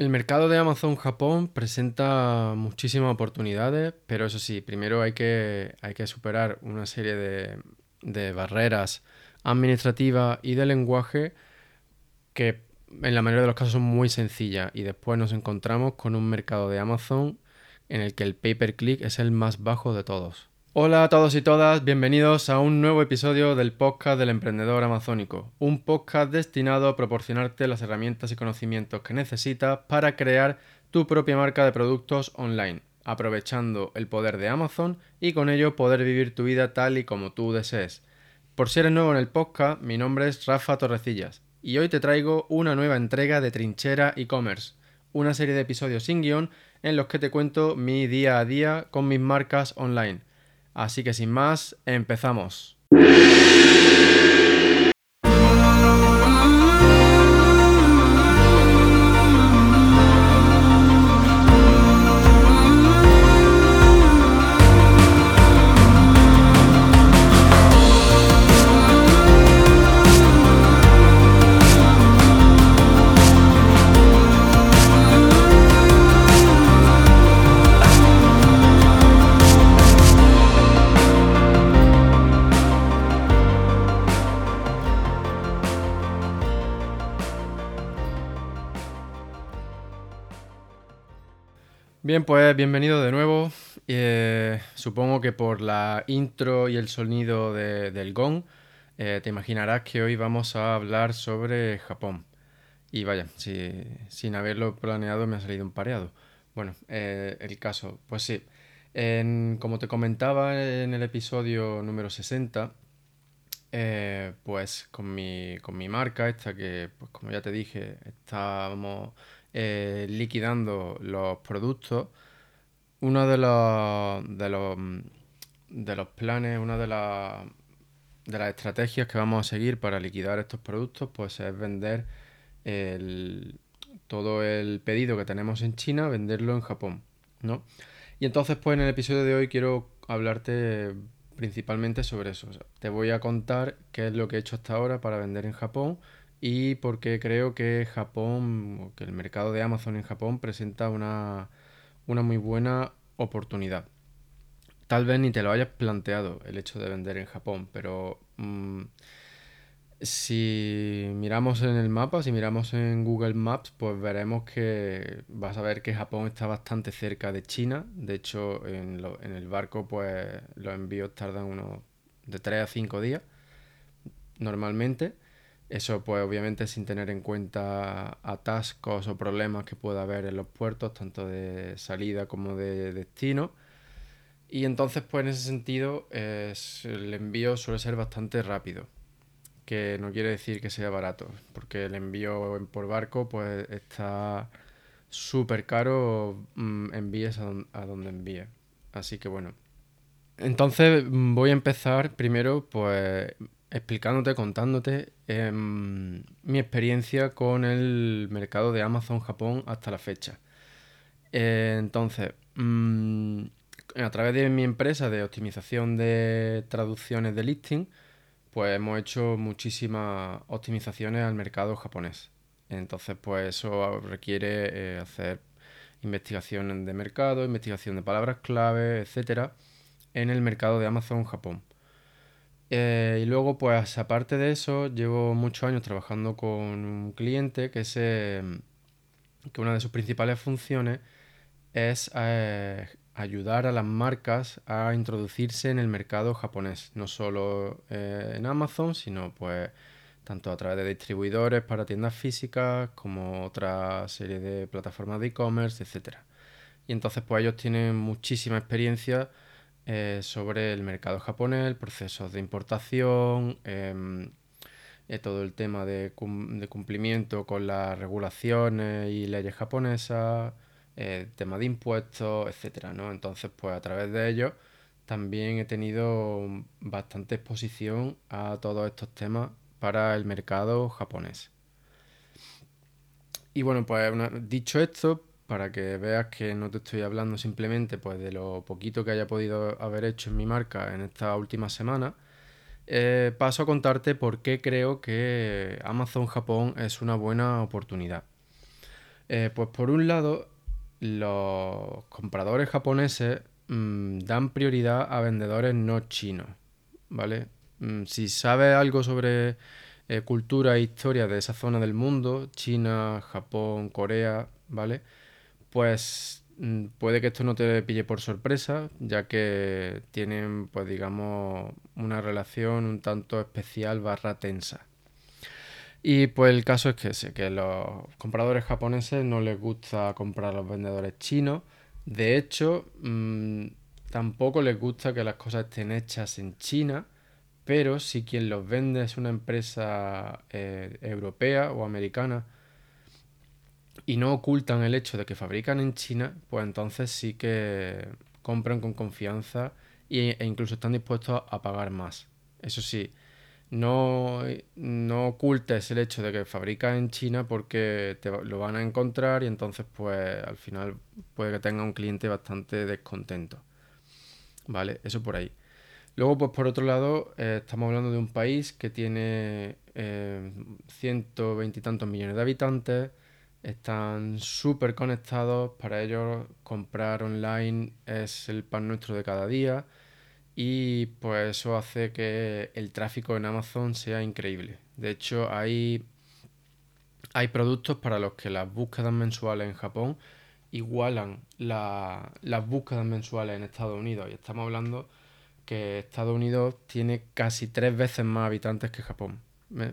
El mercado de Amazon Japón presenta muchísimas oportunidades, pero eso sí, primero hay que, hay que superar una serie de, de barreras administrativas y de lenguaje que en la mayoría de los casos son muy sencillas y después nos encontramos con un mercado de Amazon en el que el pay per click es el más bajo de todos. Hola a todos y todas, bienvenidos a un nuevo episodio del podcast del emprendedor amazónico, un podcast destinado a proporcionarte las herramientas y conocimientos que necesitas para crear tu propia marca de productos online, aprovechando el poder de Amazon y con ello poder vivir tu vida tal y como tú desees. Por si eres nuevo en el podcast, mi nombre es Rafa Torrecillas y hoy te traigo una nueva entrega de Trinchera e-commerce, una serie de episodios sin guion en los que te cuento mi día a día con mis marcas online Así que sin más, empezamos. Bien, pues bienvenido de nuevo. Eh, supongo que por la intro y el sonido del gong eh, te imaginarás que hoy vamos a hablar sobre Japón. Y vaya, sin haberlo planeado me ha salido un pareado. Bueno, eh, el caso, pues sí. como te comentaba en el episodio número 60, pues con mi, con mi marca, esta que, pues como ya te dije, estábamos eh, liquidando los productos, uno de los, de los, de los planes, una de, las de las estrategias que vamos a seguir para liquidar estos productos, pues es vender todo el pedido que tenemos en China, venderlo en Japón, ¿no? Y entonces, pues en el episodio de hoy quiero hablarte principalmente sobre eso. te voy a contar qué es lo que he hecho hasta ahora para vender en Japón y porque creo que Japón, que el mercado de Amazon en Japón presenta una, muy buena oportunidad. Tal vez ni te lo hayas planteado el hecho de vender en Japón, pero mm, si miramos en el mapa, si miramos en Google Maps, pues veremos que vas a ver que Japón está bastante cerca de China. De hecho, en, en el barco, pues los envíos tardan unos de 3 a 5 días normalmente. Eso pues obviamente sin tener en cuenta atascos o problemas que pueda haber en los puertos, tanto de salida como de destino. Y entonces pues en ese sentido el envío suele ser bastante rápido, que no quiere decir que sea barato, porque el envío por barco pues está súper caro mm, envíes a, a donde envíes. Así que bueno. Entonces voy a empezar primero pues explicándote, contándote em, mi experiencia con el mercado de Amazon Japón hasta la fecha. Eh, entonces, mm, a través de mi empresa de optimización de traducciones de listing, pues hemos hecho muchísimas optimizaciones al mercado japonés. Entonces, pues eso requiere eh, hacer investigación de mercado, investigación de palabras clave, etcétera, en el mercado de Amazon Japón. Eh, y luego, pues aparte de eso, llevo muchos años trabajando con un cliente que, que una de sus principales funciones es eh, ayudar a las marcas a introducirse en el mercado japonés, no solo eh, en Amazon, sino pues tanto a través de distribuidores para tiendas físicas como otra serie de plataformas de e-commerce, etc. Y entonces pues ellos tienen muchísima experiencia eh, sobre el mercado japonés, procesos de importación, em, eh, todo el tema de, cumplimiento con las regulaciones y leyes japonesas, el eh, tema de impuestos, etcétera, ¿no? Entonces, pues a través de ello también he tenido bastante exposición a todos estos temas para el mercado japonés. Y bueno, pues dicho esto, para que veas que no te estoy hablando simplemente pues, de lo poquito que haya podido haber hecho en mi marca en esta última semana, eh, paso a contarte por qué creo que Amazon Japón es una buena oportunidad. Eh, pues por un lado, los compradores japoneses mm, dan prioridad a vendedores no chinos, ¿vale? Mm, si sabes algo sobre eh, cultura e historia de esa zona del mundo, China, Japón, Corea, ¿vale? Pues mm, puede que esto no te pille por sorpresa, ya que tienen, pues digamos, una relación un tanto especial barra tensa. Y pues el caso es que sé que los compradores japoneses no les gusta comprar a los vendedores chinos. De hecho, mm, tampoco les gusta que las cosas estén hechas en China, pero si quien los vende es una empresa eh, europea o americana y no ocultan el hecho de que fabrican en China, pues entonces sí que compran con confianza e incluso están dispuestos a pagar más. Eso sí, no, no ocultes el hecho de que fabrica en China porque te lo van a encontrar y entonces pues al final puede que tenga un cliente bastante descontento. ¿Vale? Eso por ahí. Luego pues por otro lado eh, estamos hablando de un país que tiene eh, ciento veintitantos millones de habitantes, están súper conectados, para ellos comprar online es el pan nuestro de cada día y pues eso hace que el tráfico en Amazon sea increíble. De hecho, hay, hay productos para los que las búsquedas mensuales en Japón igualan las búsquedas mensuales en Estados Unidos. Y estamos hablando que Estados Unidos tiene casi tres veces más habitantes que Japón.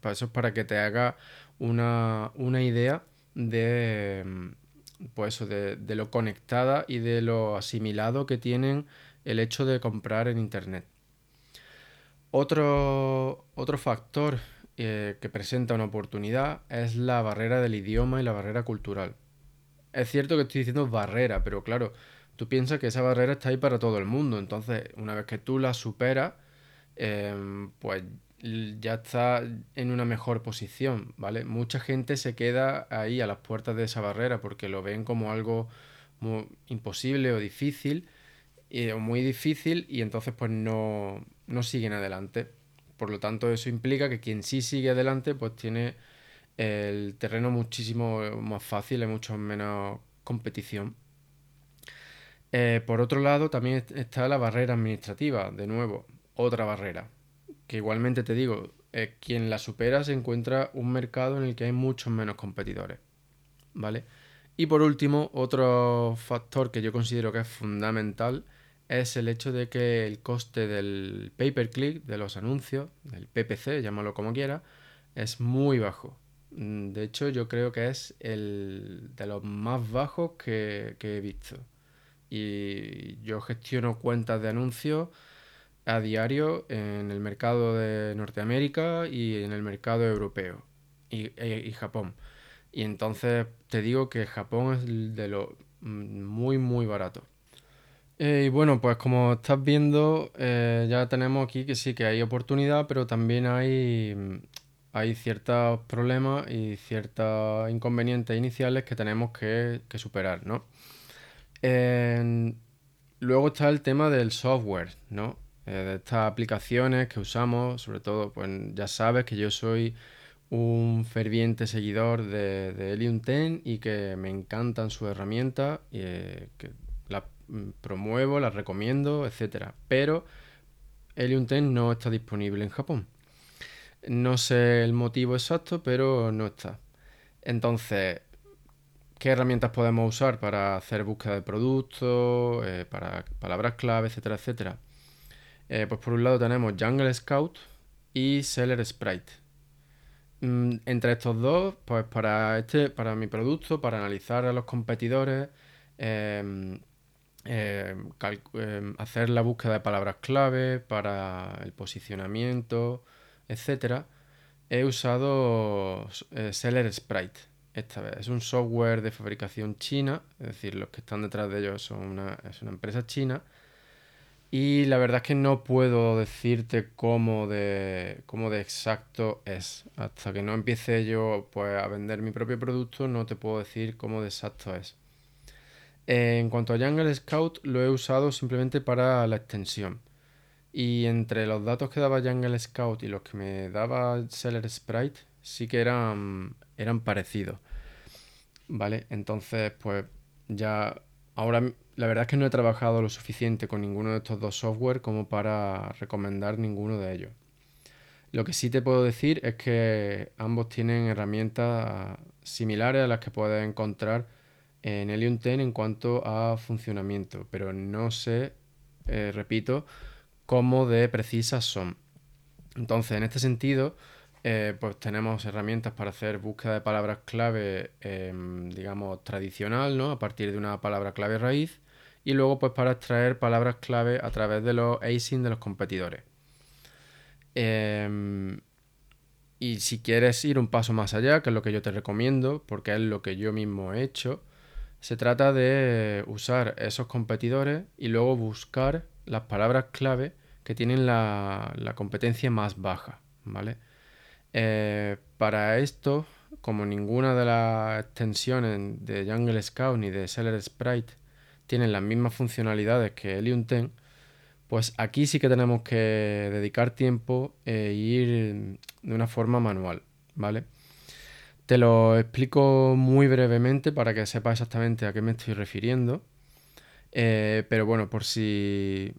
Pues eso es para que te haga una, idea de, pues de, de lo conectada y de lo asimilado que tienen el hecho de comprar en Internet. Otro, otro factor eh, que presenta una oportunidad es la barrera del idioma y la barrera cultural. Es cierto que estoy diciendo barrera, pero claro, tú piensas que esa barrera está ahí para todo el mundo. Entonces, una vez que tú la superas, em, pues ya está en una mejor posición, ¿vale? Mucha gente se queda ahí a las puertas de esa barrera porque lo ven como algo imposible o difícil y, muy difícil y entonces pues no, no siguen adelante. Por lo tanto, eso implica que quien sí sigue adelante pues tiene el terreno muchísimo más fácil, hay mucho menos competición. Eh, por otro lado, también está la barrera administrativa, de nuevo, otra barrera, que igualmente te digo, eh, quien la supera se encuentra un mercado en el que hay muchos menos competidores, ¿vale? Y por último, otro factor que yo considero que es fundamental es el hecho de que el coste del pay-per-click, de los anuncios, del PPC, llámalo como quiera, es muy bajo. Mm, de hecho, yo creo que es el de los más bajos que, he visto. Y yo gestiono cuentas de anuncios a diario en el mercado de Norteamérica y en el mercado europeo y, e, y Japón. Y entonces te digo que Japón es de lo mm, muy, muy barato. Eh, y bueno, pues como estás viendo, eh, ya tenemos aquí que sí que hay oportunidad, pero también hay, hay ciertos problemas y ciertos inconvenientes iniciales que tenemos que, superar, ¿no? luego está el tema del software, ¿no? Eh, de estas aplicaciones que usamos, sobre todo, pues ya sabes que yo soy un ferviente seguidor de, de Helium 10 y que me encantan sus herramientas y que Mm, promuevo, las recomiendo, etcétera. Pero Helium 10 no está disponible en Japón. No sé el motivo exacto, pero no está. Entonces, ¿qué herramientas podemos usar para hacer búsqueda de productos, eh, para palabras clave, etcétera, etcétera? Eh, pues por un lado tenemos Jungle Scout y Seller Sprite. Mm, entre estos dos, pues para este, para mi producto, para analizar a los competidores, em, eh, eh, hacer la búsqueda de palabras clave para el posicionamiento, etcétera, he usado eh, Seller Sprite esta vez. Es un software de fabricación china, es decir, los que están detrás de ellos son una, es una empresa china. Y la verdad es que no puedo decirte cómo de, cómo de exacto es. Hasta que no empiece yo pues, a vender mi propio producto, no te puedo decir cómo de exacto es en cuanto a Jungle Scout, lo he usado simplemente para la extensión. Y entre los datos que daba Jungle Scout y los que me daba Seller Sprite, sí que eran, eran parecidos. ¿vale? Entonces, pues ya ahora la verdad es que no he trabajado lo suficiente con ninguno de estos dos software como para recomendar ninguno de ellos. Lo que sí te puedo decir es que ambos tienen herramientas similares a las que puedes encontrar en Helium 10 en cuanto a funcionamiento, pero no sé, eh, repito, cómo de precisas son. Entonces, en este sentido, eh, pues tenemos herramientas para hacer búsqueda de palabras clave, em, digamos, tradicional, ¿no? A partir de una palabra clave raíz. Y luego, pues para extraer palabras clave a través de los async de los competidores. Em, y si quieres ir un paso más allá, que es lo que yo te recomiendo, porque es lo que yo mismo he hecho, se trata de usar esos competidores y luego buscar las palabras clave que tienen la, competencia más baja, ¿vale? Eh, para esto, como ninguna de las extensiones de Jungle Scout ni de Seller Sprite tienen las mismas funcionalidades que Helium 10, pues aquí sí que tenemos que dedicar tiempo e ir de una forma manual, ¿vale? Te lo explico muy brevemente para que sepas exactamente a qué me estoy refiriendo. Eh, pero bueno, por si.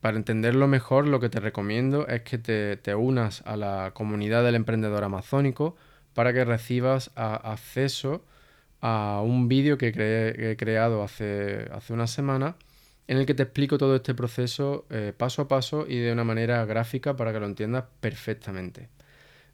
Para entenderlo mejor, lo que te recomiendo es que te, unas a la comunidad del emprendedor amazónico para que recibas acceso a un vídeo que, he creado hace, hace una semana en el que te explico todo este proceso eh, paso a paso y de una manera gráfica para que lo entiendas perfectamente.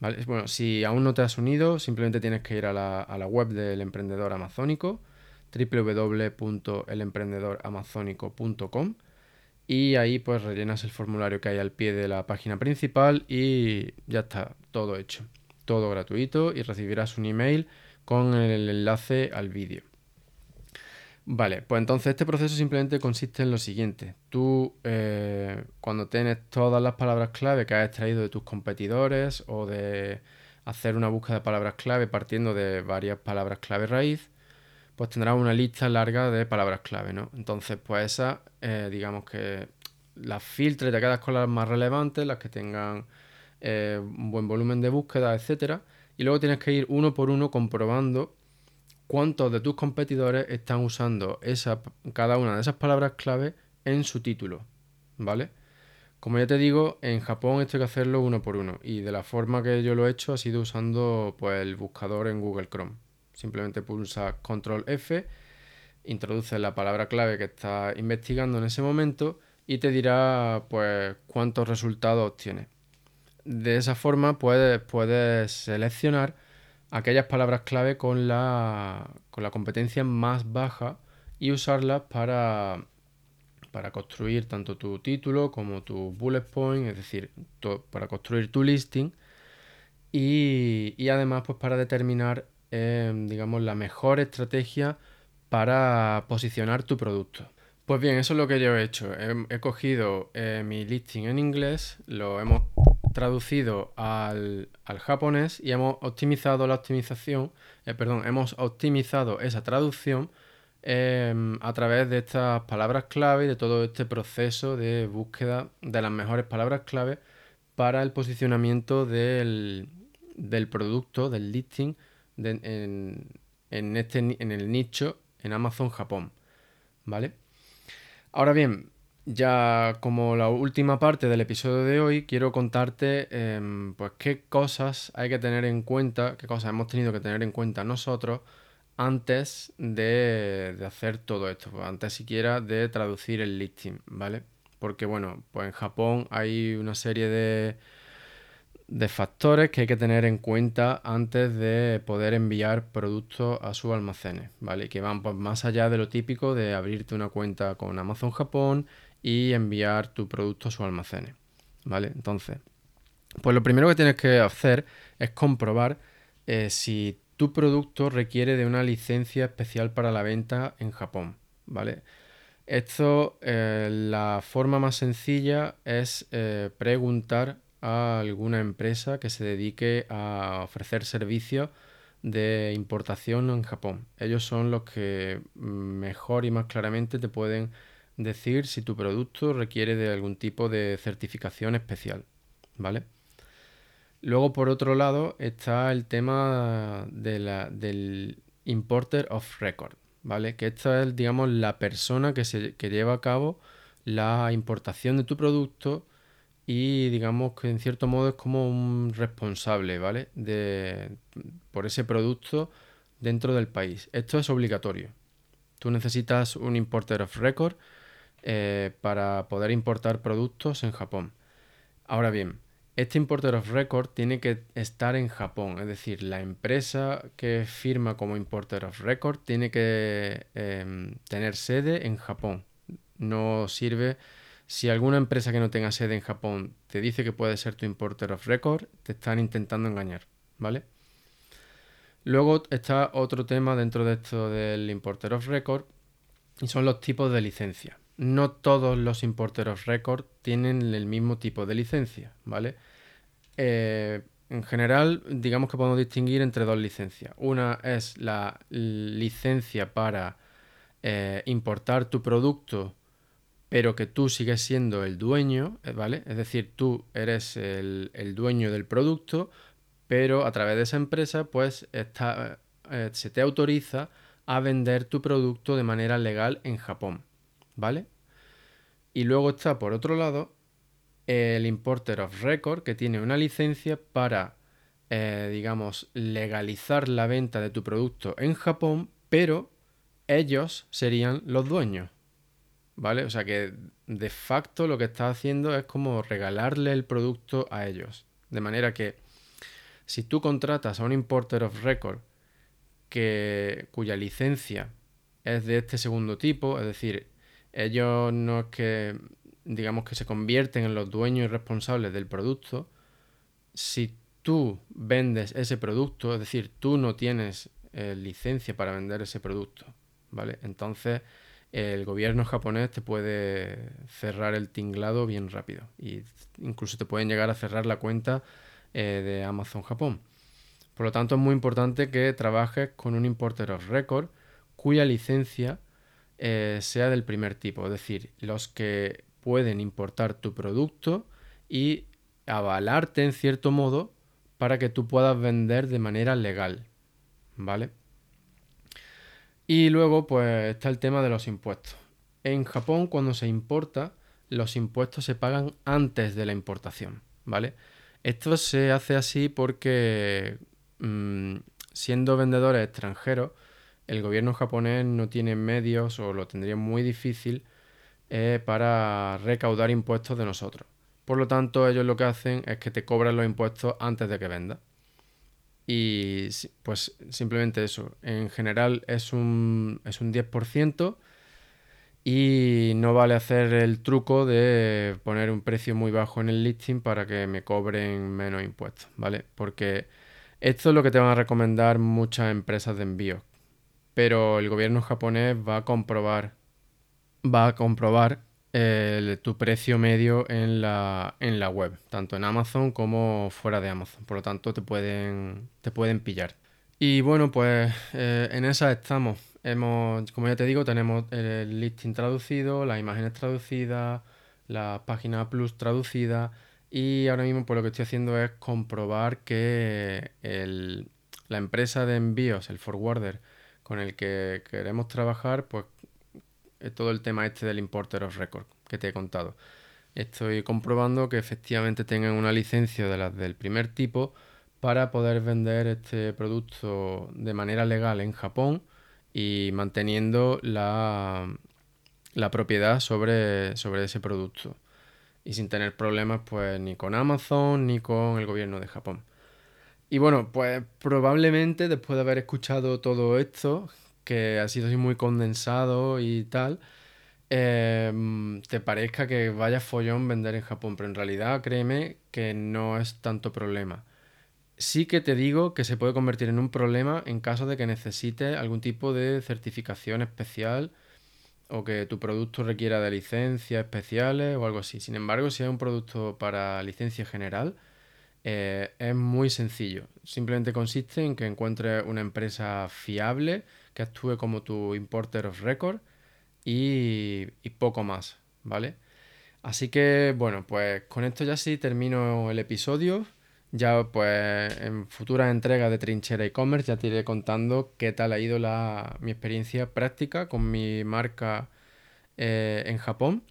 Bueno, si aún no te has unido, simplemente tienes que ir a la, web del emprendedor amazónico, www.elemprendedoramazónico.com y ahí pues rellenas el formulario que hay al pie de la página principal y ya está, todo hecho. Todo gratuito y recibirás un email con el enlace al vídeo. Vale, pues entonces este proceso simplemente consiste en lo siguiente. Tú, eh, cuando tienes todas las palabras clave que has extraído de tus competidores o de hacer una búsqueda de palabras clave partiendo de varias palabras clave raíz, pues tendrás una lista larga de palabras clave, ¿no? Entonces, pues esas, eh, digamos que las filtres te quedas con las más relevantes, las que tengan eh, un buen volumen de búsqueda, etcétera. Y luego tienes que ir uno por uno comprobando cuántos de tus competidores están usando esa, cada una de esas palabras clave en su título, ¿vale? Como ya te digo, en Japón esto hay que hacerlo uno por uno y de la forma que yo lo he hecho ha sido usando pues, el buscador en Google Chrome. Simplemente pulsa Control F, introduces la palabra clave que estás investigando en ese momento y te dirá pues cuántos resultados obtienes. De esa forma puedes, puedes seleccionar aquellas palabras clave con la, con la competencia más baja y usarlas para, para construir tanto tu título como tu bullet point, es decir, para construir tu listing y, además pues para determinar em, digamos la mejor estrategia para posicionar tu producto. Pues bien, eso es lo que yo he hecho. He, cogido eh, mi listing en inglés, lo hemos traducido al, japonés y hemos optimizado la optimización, eh, perdón, hemos optimizado esa traducción em, a través de estas palabras clave y de todo este proceso de búsqueda de las mejores palabras clave para el posicionamiento del, producto, del listing en, este, en el nicho en Amazon Japón. ¿Vale? Ahora bien, ya como la última parte del episodio de hoy, quiero contarte em, pues qué cosas hay que tener en cuenta, qué cosas hemos tenido que tener en cuenta nosotros antes de, hacer todo esto, pues antes siquiera de traducir el listing, ¿vale? Porque bueno, pues en Japón hay una serie de, de factores que hay que tener en cuenta antes de poder enviar productos a sus almacenes, ¿vale? Que van pues, más allá de lo típico de abrirte una cuenta con Amazon Japón, y enviar tu producto a su almacenes. ¿Vale? Entonces, pues lo primero que tienes que hacer es comprobar eh, si tu producto requiere de una licencia especial para la venta en Japón. ¿Vale? Esto, eh, la forma más sencilla es eh, preguntar a alguna empresa que se dedique a ofrecer servicios de importación en Japón. Ellos son los que mejor y más claramente te pueden decir si tu producto requiere de algún tipo de certificación especial, ¿vale? Luego, por otro lado, está el tema de la, del, Importer of Record, ¿vale? Que esta es, digamos, la persona que, se, que lleva a cabo la importación de tu producto y digamos que en cierto modo es como un responsable, ¿vale? De, por ese producto dentro del país. Esto es obligatorio. Tú necesitas un importer of record eh, para poder importar productos en Japón. Ahora bien, este importer of record tiene que estar en Japón, es decir, la empresa que firma como importer of record tiene que em, tener sede en Japón. No sirve si alguna empresa que no tenga sede en Japón te dice que puede ser tu importer of record, te están intentando engañar, ¿vale? Luego está otro tema dentro de esto del importer of record y son los tipos de licencia. No todos los importer of record tienen el mismo tipo de licencia, ¿vale? Eh, en general, digamos que podemos distinguir entre dos licencias. Una es la licencia para eh, importar tu producto pero que tú sigues siendo el dueño, eh, ¿vale? Es decir, tú eres el, dueño del producto, pero a través de esa empresa, pues se te autoriza a vender tu producto de manera legal en Japón, ¿vale? Y luego está, por otro lado, el Importer of Record, que tiene una licencia para, eh, digamos, legalizar la venta de tu producto en Japón, pero ellos serían los dueños. ¿vale? O sea que de facto lo que está haciendo es como regalarle el producto a ellos. De manera que si tú contratas a un importer of record que, cuya licencia es de este segundo tipo, es decir, ellos no es que, digamos que se convierten en los dueños y responsables del producto, si tú vendes ese producto, es decir, tú no tienes eh, licencia para vender ese producto, ¿vale? Entonces el gobierno japonés te puede cerrar el tinglado bien rápido y incluso te pueden llegar a cerrar la cuenta eh, de Amazon Japón. Por lo tanto, es muy importante que trabajes con un importer of record cuya licencia eh, sea del primer tipo, es decir, los que pueden importar tu producto y avalarte en cierto modo para que tú puedas vender de manera legal. ¿Vale? Y luego pues está el tema de los impuestos. En Japón cuando se importa, los impuestos se pagan antes de la importación, ¿vale? Esto se hace así porque mm, siendo vendedores extranjeros, el gobierno japonés no tiene medios o lo tendría muy difícil eh, para recaudar impuestos de nosotros. Por lo tanto, ellos lo que hacen es que te cobran los impuestos antes de que vendas. Y pues simplemente eso. En general es un, es un 10% y no vale hacer el truco de poner un precio muy bajo en el listing para que me cobren menos impuestos, ¿vale? Porque esto es lo que te van a recomendar muchas empresas de envío. Pero el gobierno japonés va a comprobar va a comprobar tu precio medio en la, en la web, tanto en Amazon como fuera de Amazon. Por lo tanto, te pueden, te pueden pillar. Y bueno, pues eh, en esa estamos. Hemos, como ya te digo, tenemos el listing traducido, las imágenes traducidas, la página plus traducida. Y ahora mismo pues lo que estoy haciendo es comprobar que la empresa de envíos, el forwarder con el que queremos trabajar, pues todo el tema este del importer of record que te he contado. Estoy comprobando que efectivamente tengan una licencia de las del primer tipo para poder vender este producto de manera legal en Japón y manteniendo la, la propiedad sobre, sobre ese producto y sin tener problemas pues ni con Amazon ni con el gobierno de Japón. Y bueno, pues probablemente después de haber escuchado todo esto, que ha sido así muy condensado y tal, em, te parezca que vaya follón vender en Japón, pero en realidad créeme que no es tanto problema. Sí que te digo que se puede convertir en un problema en caso de que necesites algún tipo de certificación especial o que tu producto requiera de licencias especiales o algo así. Sin embargo, si es un producto para licencia general, eh, es muy sencillo. Simplemente consiste en que encuentres una empresa fiable que actúe como tu importer of record y, poco más, ¿vale? Así que bueno, pues con esto ya sí termino el episodio Ya pues en futuras entregas de Trinchera e-commerce ya te iré contando qué tal ha ido la, mi experiencia práctica con mi marca eh, en Japón.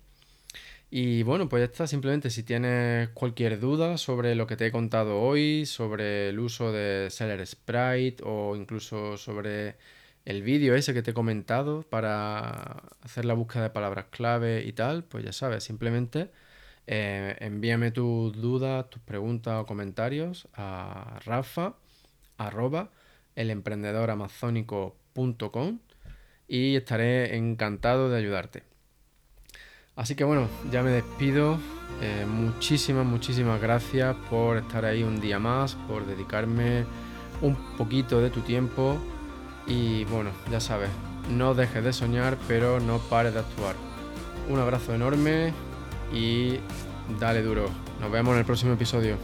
Y bueno, pues ya está. Simplemente si tienes cualquier duda sobre lo que te he contado hoy, sobre el uso de Seller Sprite o incluso sobre el vídeo ese que te he comentado para hacer la búsqueda de palabras clave y tal, pues ya sabes, simplemente eh, envíame tus dudas, tus preguntas o comentarios a rafa arroba elemprendedoramazónico.com y estaré encantado de ayudarte. Así que bueno, ya me despido. Eh, muchísimas, muchísimas gracias por estar ahí un día más, por dedicarme un poquito de tu tiempo. Y bueno, ya sabes, no dejes de soñar, pero no pares de actuar. Un abrazo enorme y dale duro. Nos vemos en el próximo episodio.